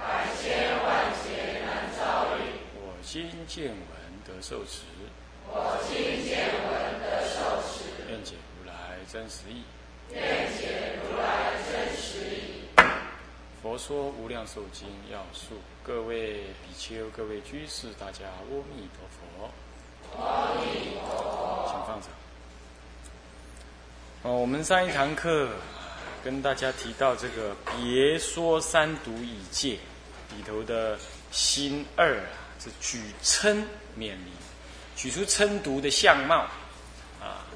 百千万劫难遭遇。我今见闻得受持。我今见闻得受持。愿解如来真实义。愿解如来真实义。佛说无量寿经要素，各位比丘、各位居士，大家阿弥陀佛。阿弥陀佛。请放掌。哦，我们上一堂课跟大家提到这个“别说三毒已戒”里头的心二啊，是举嗔免离，举出嗔毒的相貌啊，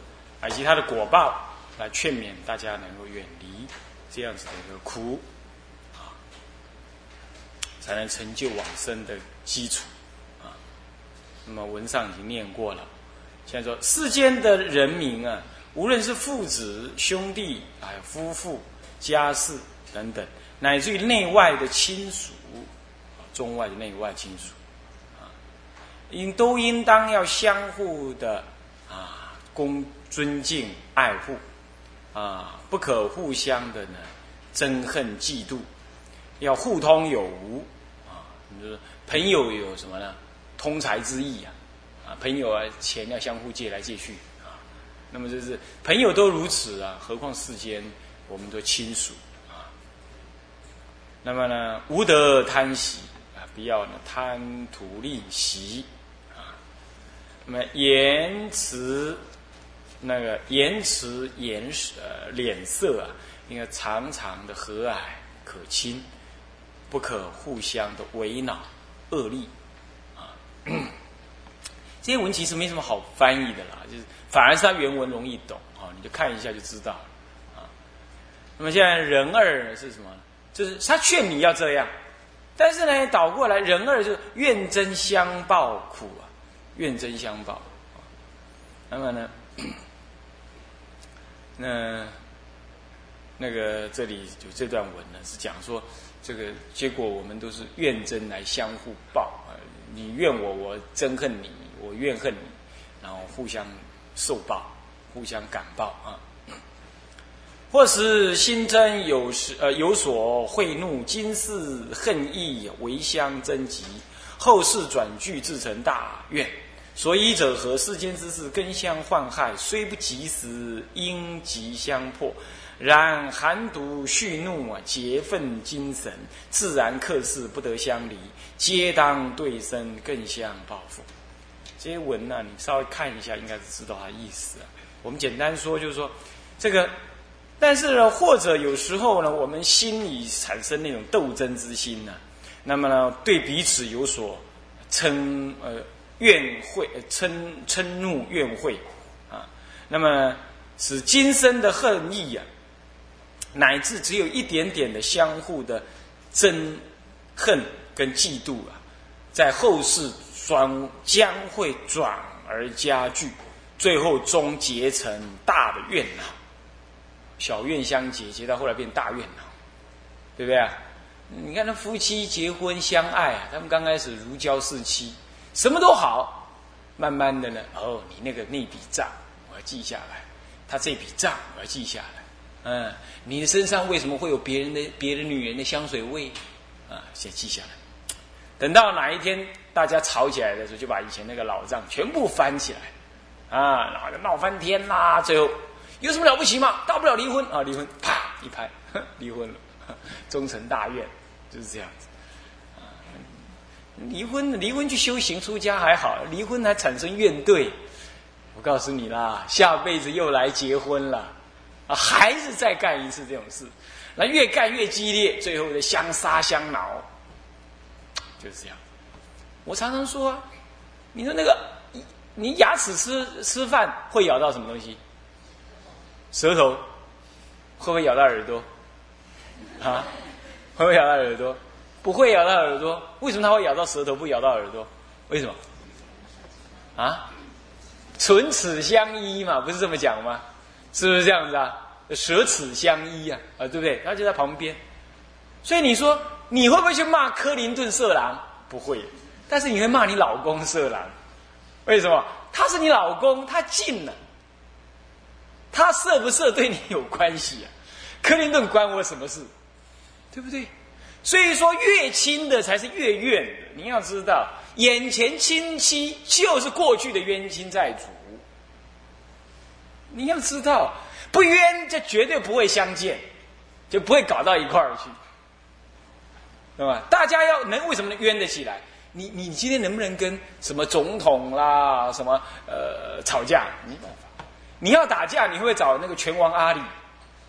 以及它的果报，来劝勉大家能够远离这样子的一个苦啊，才能成就往生的基础啊。那么文上已经念过了，现在说世间的人民啊。无论是父子、兄弟，还有夫妇、家事等等，乃至于内外的亲属，中外的内外亲属，啊，应都应当要相互的啊，恭尊敬爱护，啊，不可互相的呢憎恨嫉妒，要互通有无，啊，你说朋友有什么呢？通财之意啊，啊，朋友啊，钱要相互借来借去。啊那么就是朋友都如此啊，何况世间我们的亲属？那么呢，无得贪喜啊，不要呢贪图利息啊。那么言辞那个言辞言呃脸色啊，应该常常的和蔼可亲，不可互相的为恼恶力啊。这些文其实没什么好翻译的啦，就是。反而是他原文容易懂啊，你就看一下就知道了啊。那么现在人二是什么？就是他劝你要这样，但是呢，倒过来人二就是怨憎相报苦啊，怨憎相报。那么呢，那那个这里就这段文呢是讲说，这个结果我们都是怨憎来相互报啊，你怨我，我憎恨你，我怨恨你，然后互相。受报，互相感报啊！或是心真有时呃有所贿怒，今世恨意为相增急，后世转聚自成大怨。所以者何？世间之事根相患害，虽不及时，应即相破。然寒毒蓄怒啊，结愤精神，自然克世不得相离，皆当对身更相报复。这些文呢，你稍微看一下，应该是知道它意思啊。我们简单说，就是说，这个，但是呢，或者有时候呢，我们心里产生那种斗争之心呢，那么呢，对彼此有所嗔呃怨恚、嗔嗔怒怨恚啊，那么使今生的恨意啊，乃至只有一点点的相互的憎恨跟嫉妒啊，在后世。转将会转而加剧，最后终结成大的怨恼。小怨相结，结到后来变大怨了，对不对啊？你看那夫妻结婚相爱啊，他们刚开始如胶似漆，什么都好，慢慢的呢，哦，你那个那笔账我要记下来，他这笔账我要记下来。嗯，你的身上为什么会有别人的别的女人的香水味？啊，先记下来。等到哪一天？大家吵起来的时候，就把以前那个老账全部翻起来，啊，然后就闹翻天啦。最后有什么了不起嘛？大不了离婚啊，离婚，啪一拍，离婚了，终成大怨，就是这样子。离婚，离婚去修行出家还好，离婚还产生怨怼。我告诉你啦，下辈子又来结婚了，啊，还是再干一次这种事，那越干越激烈，最后的相杀相挠，就是这样。我常常说啊，你说那个，你牙齿吃吃饭会咬到什么东西？舌头会不会咬到耳朵？啊，会不会咬到耳朵？不会咬到耳朵，为什么它会咬到舌头，不咬到耳朵？为什么？啊？唇齿相依嘛，不是这么讲吗？是不是这样子啊？舌齿相依啊，啊，对不对？他就在旁边，所以你说你会不会去骂克林顿色狼？不会，但是你会骂你老公色狼，为什么？他是你老公，他近了，他色不色对你有关系啊？克林顿关我什么事？对不对？所以说越亲的才是越怨的，你要知道，眼前亲戚就是过去的冤亲债主，你要知道。不冤，就绝对不会相见，就不会搞到一块儿去，对吧？大家要能为什么能冤得起来？你你今天能不能跟什么总统啦、什么呃吵架？没办法。你要打架，你会不会找那个拳王阿里？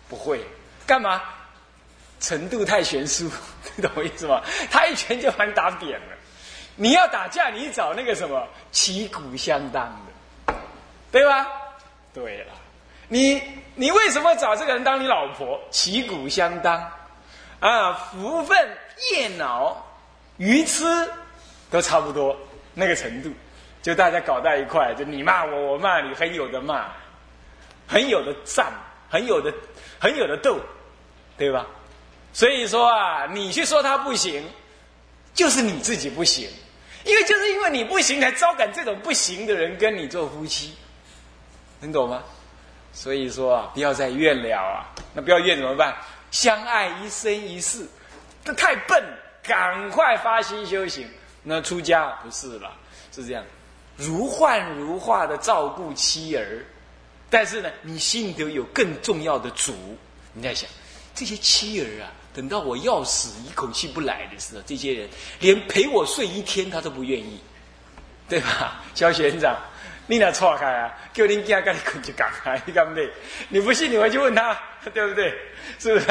不会。干嘛？程度太悬殊，你 懂我意思吗？他一拳就把你打扁了。你要打架，你找那个什么旗鼓相当的，对吧？对了。你你为什么找这个人当你老婆？旗鼓相当，啊，福分、叶脑、鱼痴，都差不多那个程度，就大家搞在一块，就你骂我，我骂你，很有的骂，很有的战，很有的很有的斗，对吧？所以说啊，你去说他不行，就是你自己不行，因为就是因为你不行，才招感这种不行的人跟你做夫妻，能懂吗？所以说啊，不要再怨了啊！那不要怨怎么办？相爱一生一世，这太笨，赶快发心修行。那出家不是了，是这样，如幻如化的照顾妻儿。但是呢，你心里头有更重要的主。你在想，这些妻儿啊，等到我要死一口气不来的时候，这些人连陪我睡一天他都不愿意，对吧，肖学长？你俩错开啊！叫恁囝跟你困就讲啊，你敢不？你不信，你回去问他，对不对？是不是？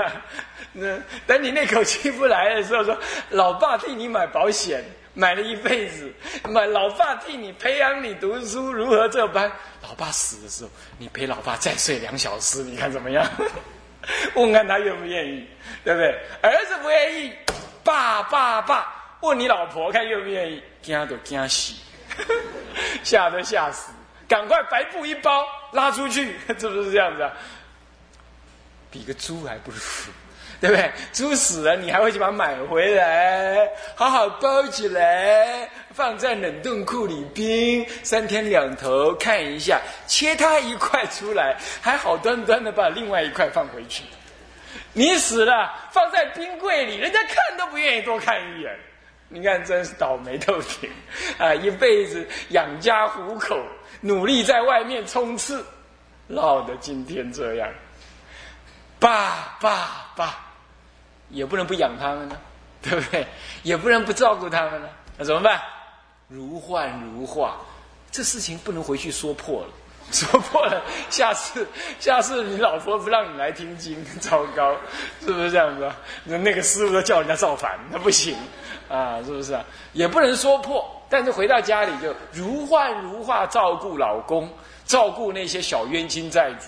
那等你那口气不来的时候，说老爸替你买保险，买了一辈子，买老爸替你培养你读书，如何这般？老爸死的时候，你陪老爸再睡两小时，你看怎么样？问看他愿不愿意，对不对？儿子不愿意，爸爸爸，问你老婆看愿不愿意？惊都惊死。吓都吓死，赶快白布一包拉出去，是不是这样子啊？比个猪还不如，对不对？猪死了，你还会去把它买回来，好好包起来，放在冷冻库里冰三天两头，看一下，切它一块出来，还好端端的把另外一块放回去。你死了，放在冰柜里，人家看都不愿意多看一眼。你看，真是倒霉透顶啊！一辈子养家糊口，努力在外面冲刺，落得今天这样。爸爸爸，也不能不养他们呢，对不对？也不能不照顾他们呢，那怎么办？如幻如化，这事情不能回去说破了，说破了，下次下次你老婆不让你来听经，糟糕，是不是这样子？那那个师傅都叫人家造反，那不行。啊，是不是啊？也不能说破，但是回到家里就如幻如化照顾老公，照顾那些小冤亲债主，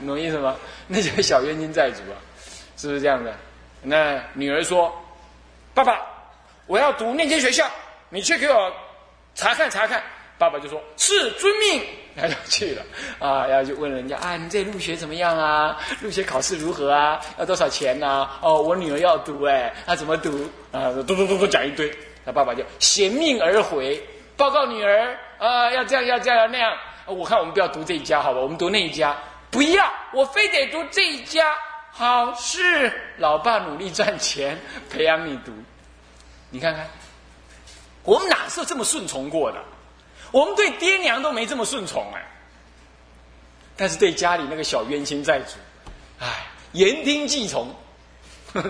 你懂意思吗？那些小冤亲债主啊，是不是这样的？那女儿说：“爸爸，我要读那间学校，你去给我查看查看。”爸爸就说：“是，遵命。”他就去了啊，然后就问人家：“啊，你这入学怎么样啊？入学考试如何啊？要多少钱呢？”哦，我女儿要读，哎，那怎么读？啊，嘟嘟嘟嘟讲一堆。他爸爸就衔命而回，报告女儿啊，要这样，要这样，要那样。我看我们不要读这一家，好吧？我们读那一家。不要，我非得读这一家。好，是老爸努力赚钱培养你读。你看看，我们哪是这么顺从过的？我们对爹娘都没这么顺从哎，但是对家里那个小冤亲债主，哎，言听计从。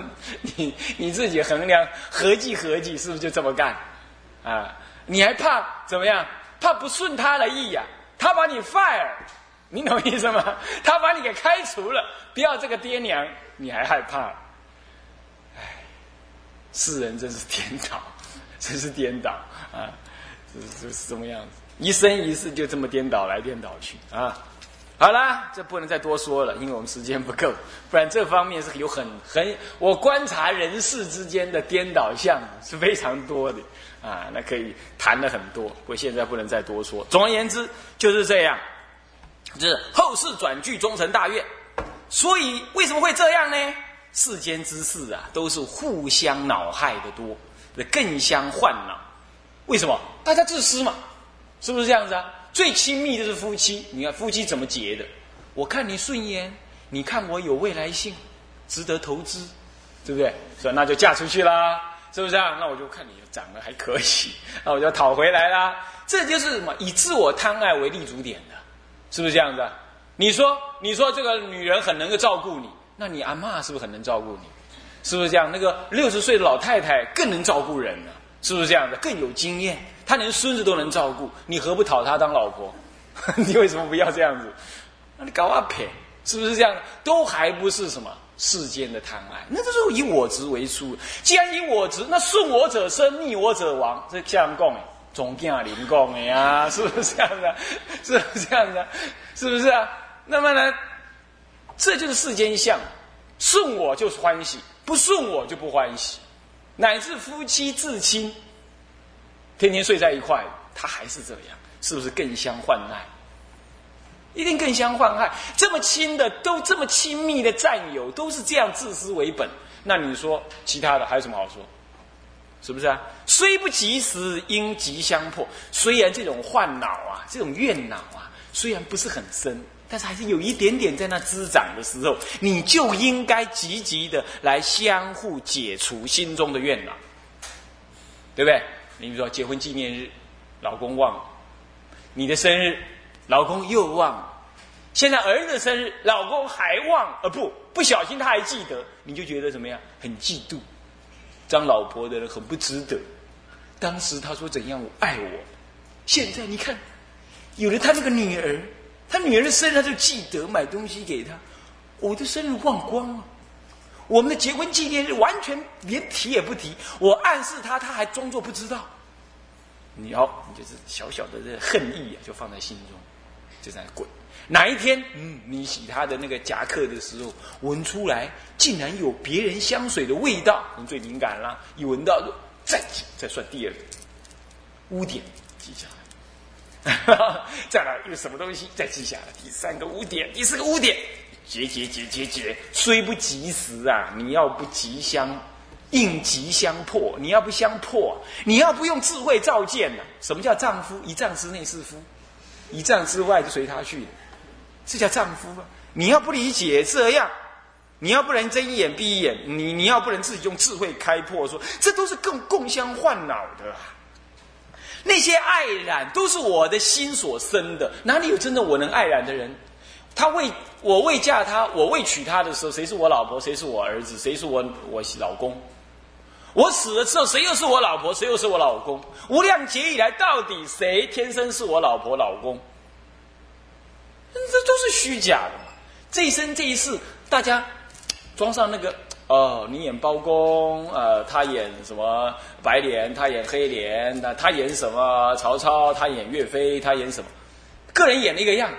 你你自己衡量合计合计，是不是就这么干？啊，你还怕怎么样？怕不顺他的意呀？他把你 fire，你懂意思吗？他把你给开除了，不要这个爹娘，你还害怕？哎，世人真是颠倒，真是颠倒啊！是是是这么样子，一生一世就这么颠倒来颠倒去啊！好啦，这不能再多说了，因为我们时间不够。不然这方面是有很很，我观察人世之间的颠倒相是非常多的啊，那可以谈了很多。不过现在不能再多说。总而言之就是这样，就是后世转具终成大愿。所以为什么会这样呢？世间之事啊，都是互相恼害的多，更相患恼。为什么？大家自私嘛，是不是这样子啊？最亲密的是夫妻，你看夫妻怎么结的？我看你顺眼，你看我有未来性，值得投资，对不对？所以那就嫁出去啦，是不是啊？那我就看你长得还可以，那我就讨回来啦。这就是什么？以自我贪爱为立足点的，是不是这样子？你说，你说这个女人很能够照顾你，那你阿妈是不是很能照顾你？是不是这样？那个六十岁的老太太更能照顾人呢，是不是这样的？更有经验。她连孙子都能照顾，你何不讨她当老婆？你为什么不要这样子？那你搞啊撇，是不是这样？都还不是什么世间的贪爱？那这是以我执为出。既然以我执，那顺我者生，逆我者亡。这这样讲，总敬灵讲的呀，是不是这样的？是不是这样的？是不是啊？那么呢，这就是世间相。顺我就是欢喜，不顺我就不欢喜，乃至夫妻至亲。天天睡在一块，他还是这样，是不是更相患害？一定更相患害。这么亲的，都这么亲密的战友，都是这样自私为本。那你说其他的还有什么好说？是不是啊？虽不及时，应急相迫。虽然这种患恼啊，这种怨恼啊，虽然不是很深，但是还是有一点点在那滋长的时候，你就应该积极的来相互解除心中的怨恼，对不对？你比如说结婚纪念日，老公忘了；你的生日，老公又忘了。现在儿子生日，老公还忘，呃，不，不小心他还记得，你就觉得怎么样？很嫉妒，当老婆的人很不值得。当时他说怎样我爱我，现在你看，有了他那个女儿，他女儿的生日他就记得买东西给他，我的生日忘光了。我们的结婚纪念日完全连提也不提，我暗示他，他还装作不知道。你要，你就是小小的这恨意啊，就放在心中，就在那滚。哪一天，嗯，你洗他的那个夹克的时候，闻出来竟然有别人香水的味道，你最敏感了。一闻到，再再算第二个污点，记下来。再来一个什么东西，再记下来。第三个污点，第四个污点。结结结结结，虽不及时啊！你要不急相应急相破，你要不相破，你要不用智慧照见啊？什么叫丈夫？一丈之内是夫，一丈之外就随他去，这叫丈夫吗？你要不理解这样，你要不能睁一眼闭一眼，你你要不能自己用智慧开破，说这都是更共相患恼的。那些爱染都是我的心所生的，哪里有真的我能爱染的人？他未我未嫁他，我未娶她的时候，谁是我老婆？谁是我儿子？谁是我我老公？我死了之后，谁又是我老婆？谁又是我老公？无量劫以来，到底谁天生是我老婆老公？这都是虚假的嘛！这一生这一世，大家装上那个哦，你演包公，呃，他演什么白脸，他演黑脸，那他演什么曹操，他演岳飞，他演什么？个人演那个样。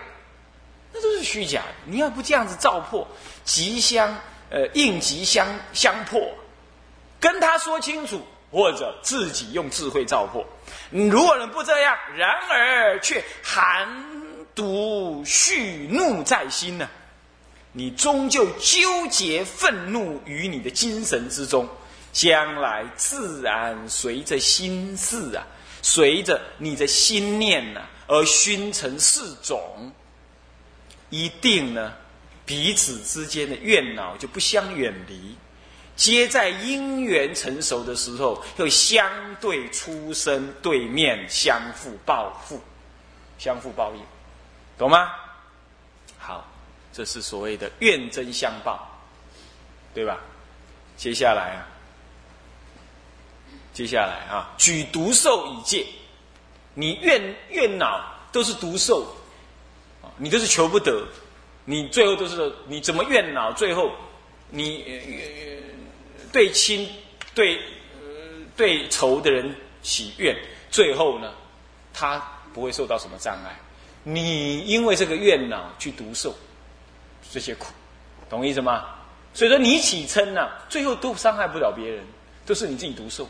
那都是虚假的。你要不这样子照破，吉相呃应急相相破，跟他说清楚，或者自己用智慧照破。你如果人不这样，然而却含毒蓄怒在心呢，你终究纠结愤怒于你的精神之中，将来自然随着心事啊，随着你的心念呐，而熏成四种。一定呢，彼此之间的怨恼就不相远离，皆在因缘成熟的时候，又相对出生，对面相互报复，相互报应，懂吗？好，这是所谓的怨憎相报，对吧？接下来啊，接下来啊，举毒兽以戒，你怨怨恼都是毒兽。你都是求不得，你最后都是你怎么怨恼？最后你对亲对呃对仇的人起怨，最后呢，他不会受到什么障碍。你因为这个怨恼去独受这些苦，懂我意思吗？所以说你起嗔呐，最后都伤害不了别人，都是你自己独受。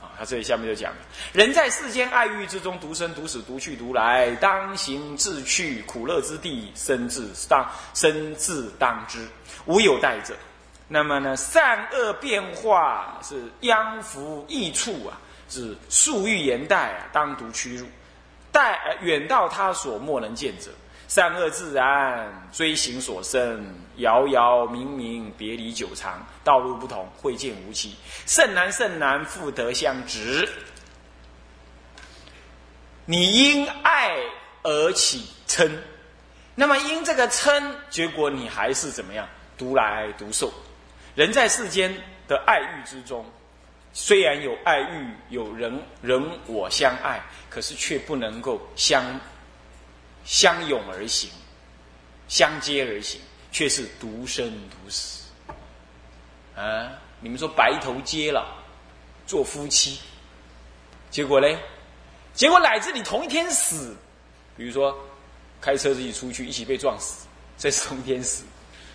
啊，他这里下面就讲了：人在世间爱欲之中，独生独死，独去独来，当行自去，苦乐之地，生自当生自当之，无有待者。那么呢，善恶变化是殃福益处啊，是树欲言待啊，当独屈入。待远到他所莫能见者，善恶自然，追行所生，遥遥冥冥，别离久长，道路不同，会见无期，甚难甚难，复得相值。你因爱而起嗔，那么因这个嗔，结果你还是怎么样？独来独受。人在世间的爱欲之中。虽然有爱欲，有人人我相爱，可是却不能够相相拥而行，相接而行，却是独生独死。啊！你们说白头偕老，做夫妻，结果呢？结果乃至你同一天死，比如说开车自己出去，一起被撞死，这是同一天死，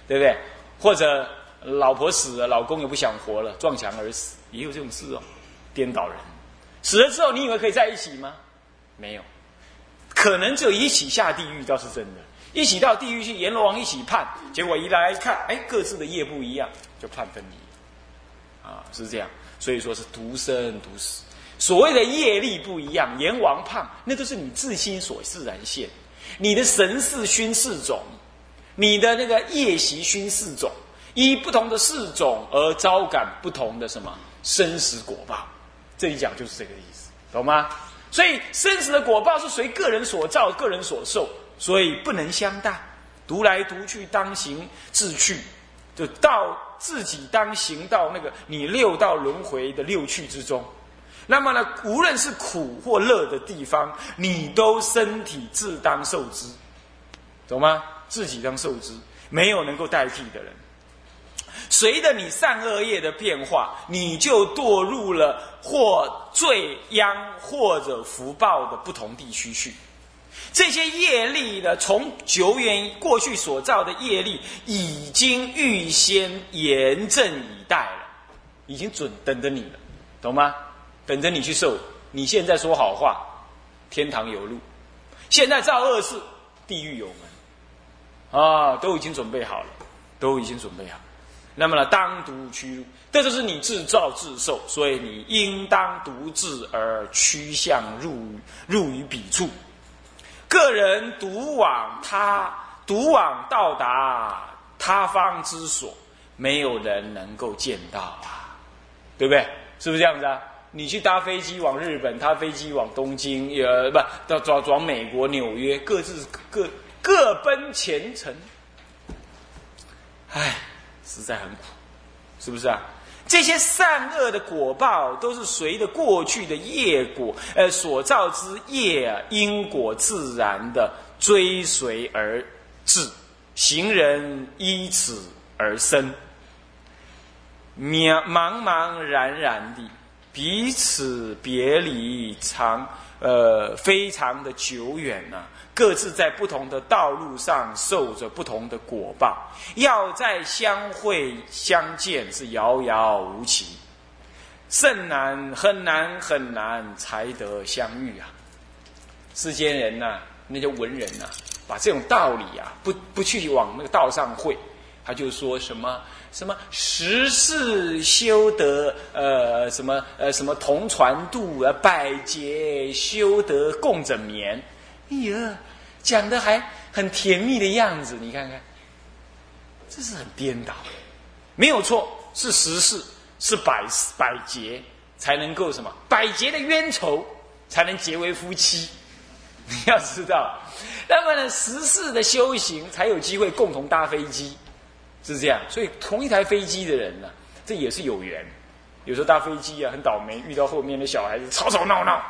对不对？或者老婆死了，老公也不想活了，撞墙而死。也有这种事哦，颠倒人，死了之后，你以为可以在一起吗？没有，可能只有一起下地狱倒是真的，一起到地狱去阎罗王一起判，结果一来一看，哎，各自的业不一样，就判分离，啊，是这样，所以说是独生独死。所谓的业力不一样，阎王判那都是你自心所自然现，你的神识熏四种，你的那个业习熏四种，以不同的四种而招感不同的什么。生死果报，这一讲就是这个意思，懂吗？所以生死的果报是随个人所造、个人所受，所以不能相待。独来独去，当行自去，就到自己当行到那个你六道轮回的六趣之中。那么呢，无论是苦或乐的地方，你都身体自当受之，懂吗？自己当受之，没有能够代替的人。随着你善恶业的变化，你就堕入了或罪殃或者福报的不同地区去。这些业力呢，从久远过去所造的业力，已经预先严阵以待了，已经准等着你了，懂吗？等着你去受。你现在说好话，天堂有路；现在造恶事，地狱有门。啊，都已经准备好了，都已经准备好。那么呢，当独屈入，这就是你自造自受，所以你应当独自而趋向入入于彼处。个人独往他独往到达他方之所，没有人能够见到啊，对不对？是不是这样子啊？你去搭飞机往日本，搭飞机往东京，呃，不，到转转美国纽约，各自各各奔前程。唉。实在很苦，是不是啊？这些善恶的果报都是随着过去的业果，呃，所造之业，因果自然的追随而至，行人依此而生，渺茫茫然然的彼此别离长，呃，非常的久远呐。各自在不同的道路上受着不同的果报，要再相会相见是遥遥无期，甚难很难很难才得相遇啊！世间人呐，那些文人呐，把这种道理啊，不不去往那个道上会，他就说什么什么十世修得呃什么呃什么同船渡啊，百劫修得共枕眠。哎呀，讲的还很甜蜜的样子，你看看，这是很颠倒，没有错，是十世，是百百劫才能够什么？百劫的冤仇才能结为夫妻。你要知道，那么呢，十世的修行才有机会共同搭飞机，是这样。所以同一台飞机的人呢，这也是有缘。有时候搭飞机啊，很倒霉，遇到后面的小孩子吵吵闹闹，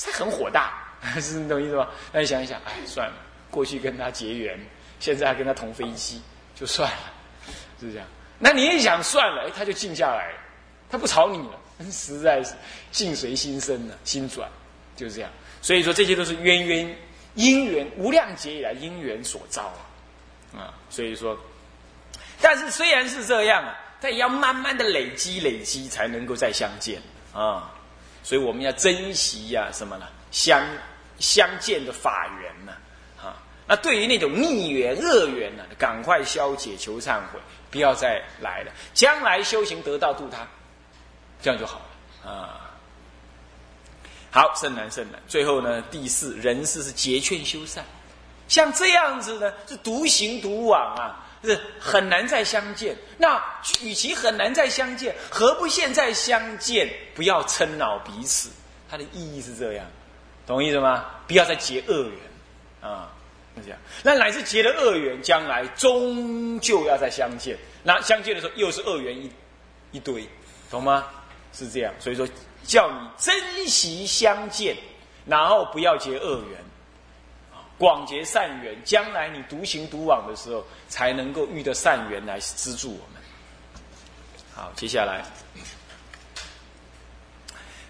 他很火大。是你懂意思吗？那你想一想，哎，算了，过去跟他结缘，现在还跟他同飞机，就算了，是这样。那你一想算了，哎，他就静下来了，他不吵你了，实在是境随心生了，心转，就是这样。所以说这些都是冤冤因缘无量劫以来因缘所招啊，啊，所以说，但是虽然是这样啊，但也要慢慢的累积累积，才能够再相见啊。所以我们要珍惜呀，什么呢？相相见的法缘呢？啊，那对于那种逆缘恶缘呢，赶快消解求忏悔，不要再来了。将来修行得道度他，这样就好了啊。好，甚难甚难。最后呢，第四人事是结劝修善，像这样子呢，是独行独往啊，是很难再相见。那与其很难再相见，何不现在相见？不要嗔恼彼此。它的意义是这样，懂意思吗？不要再结恶缘啊，是这样。那乃至结了恶缘，将来终究要再相见。那相见的时候，又是恶缘一一堆，懂吗？是这样。所以说。叫你珍惜相见，然后不要结恶缘，广结善缘。将来你独行独往的时候，才能够遇到善缘来资助我们。好，接下来，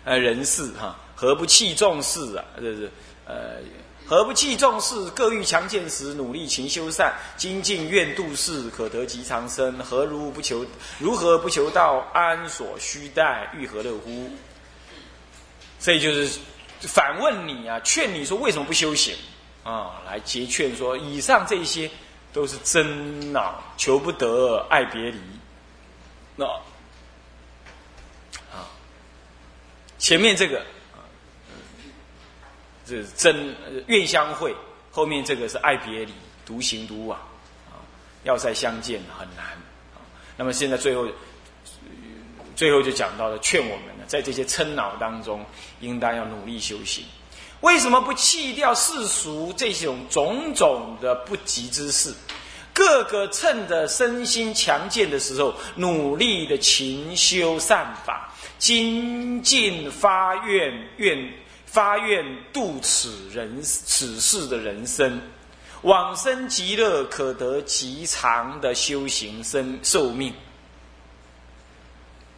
呃，人事哈，何不弃重事啊？这是呃，何不弃重事？各欲强健时，努力勤修善，精进愿度世，可得极长生。何如不求？如何不求道？安所须待？欲何乐乎？所以就是反问你啊，劝你说为什么不修行啊？来结劝说，以上这些都是真恼，求不得，爱别离。那啊，前面这个，这是真愿相会，后面这个是爱别离，独行独往啊，要再相见很难啊。那么现在最后。最后就讲到了，劝我们呢，在这些嗔恼当中，应当要努力修行。为什么不弃掉世俗这种种种的不吉之事？个个趁着身心强健的时候，努力的勤修善法，精进发愿，愿发愿度此人此世的人生，往生极乐，可得极长的修行生寿命。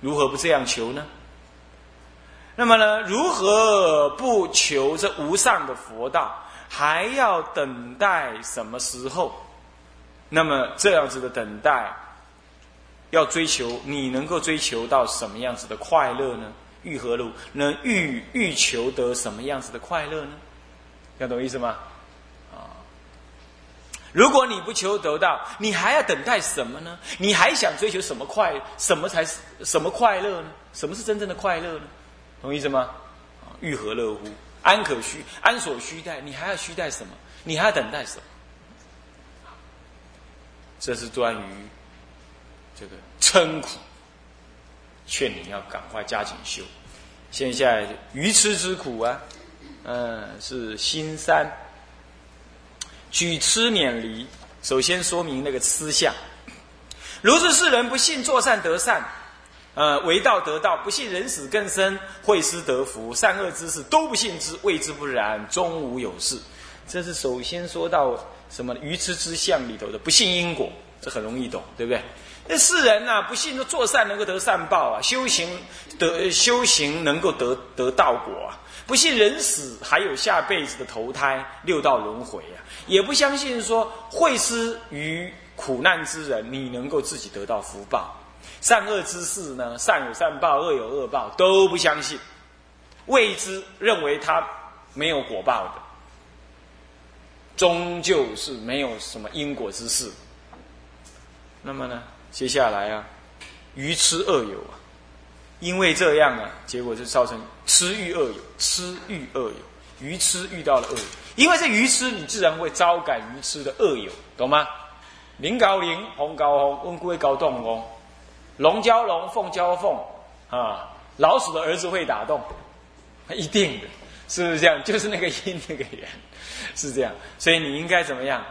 如何不这样求呢？那么呢？如何不求这无上的佛道？还要等待什么时候？那么这样子的等待，要追求你能够追求到什么样子的快乐呢？欲何路？能欲欲求得什么样子的快乐呢？要懂意思吗？啊如果你不求得到，你还要等待什么呢？你还想追求什么快？什么才是什么快乐呢？什么是真正的快乐呢？懂意思吗？啊，欲何乐乎？安可虚？安所虚待？你还要虚待什么？你还要等待什么？这是关于这个嗔苦，劝你要赶快加紧修。现在愚痴之苦啊，嗯，是心三。举痴免离，首先说明那个痴相。如是世人不信作善得善，呃，为道得道；不信人死更生，会失得福。善恶之事都不信之，谓之不然，终无有事。这是首先说到什么愚痴之相里头的不信因果，这很容易懂，对不对？这世人呐，不信说做善能够得善报啊，修行得修行能够得得道果啊。不信人死还有下辈子的投胎六道轮回啊，也不相信说会施于苦难之人，你能够自己得到福报。善恶之事呢，善有善报，恶有恶报，都不相信，未知认为他没有果报的，终究是没有什么因果之事。那么呢，接下来啊，愚痴恶友啊。因为这样啊，结果就造成痴欲恶友，痴欲恶友，愚痴遇到了恶友。因为这愚痴，你自然会招感愚痴的恶友，懂吗？林高林，红高红，温龟高洞翁，龙交龙，凤交凤啊，老鼠的儿子会打洞，一定的，是不是这样？就是那个因那个缘，是这样。所以你应该怎么样？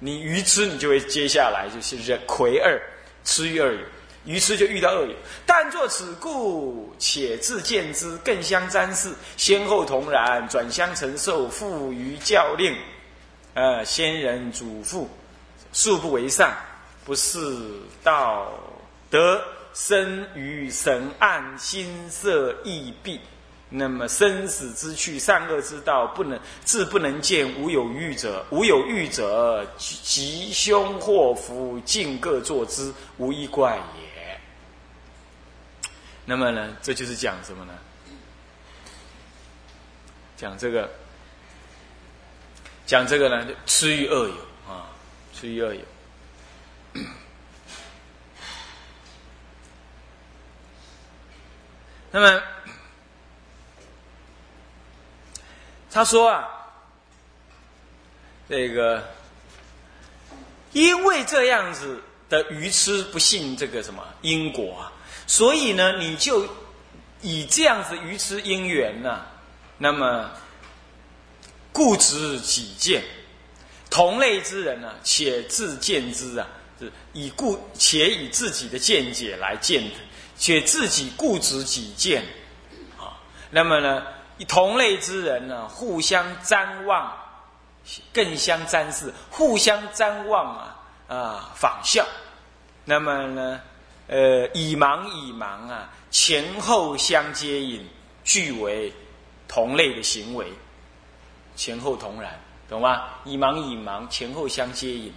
你愚痴，你就会接下来就是人魁二，痴欲二友。于是就遇到恶友，但作此故，且自见之，更相沾视，先后同然，转相承受，负于教令。呃，先人祖父，素不为善，不是道德，生于神暗，心色异闭，那么生死之趣，善恶之道，不能自不能见，无有欲者，无有欲者，吉凶祸福尽各作之，无一怪也。那么呢，这就是讲什么呢？讲这个，讲这个呢，痴于恶友啊，痴于恶友。那么。他说啊，这个因为这样子的愚痴不信这个什么因果啊，所以呢，你就以这样子愚痴因缘呢，那么固执己见，同类之人呢，且自见之啊，是以固且以自己的见解来见，且自己固执己见啊，那么呢？同类之人呢，互相瞻望，更相瞻视，互相瞻望啊啊，仿效。那么呢，呃，以盲以盲啊，前后相接引，俱为同类的行为，前后同然，懂吗？以盲以盲，前后相接引，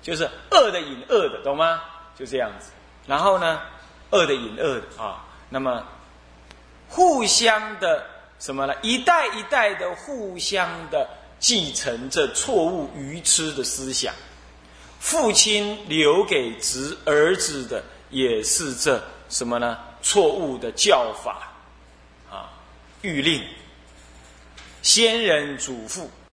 就是恶的引恶的，懂吗？就这样子。然后呢，恶的引恶的啊，那么互相的。什么呢？一代一代的互相的继承着错误愚痴的思想，父亲留给侄儿子的也是这什么呢？错误的教法啊，谕令，先人祖父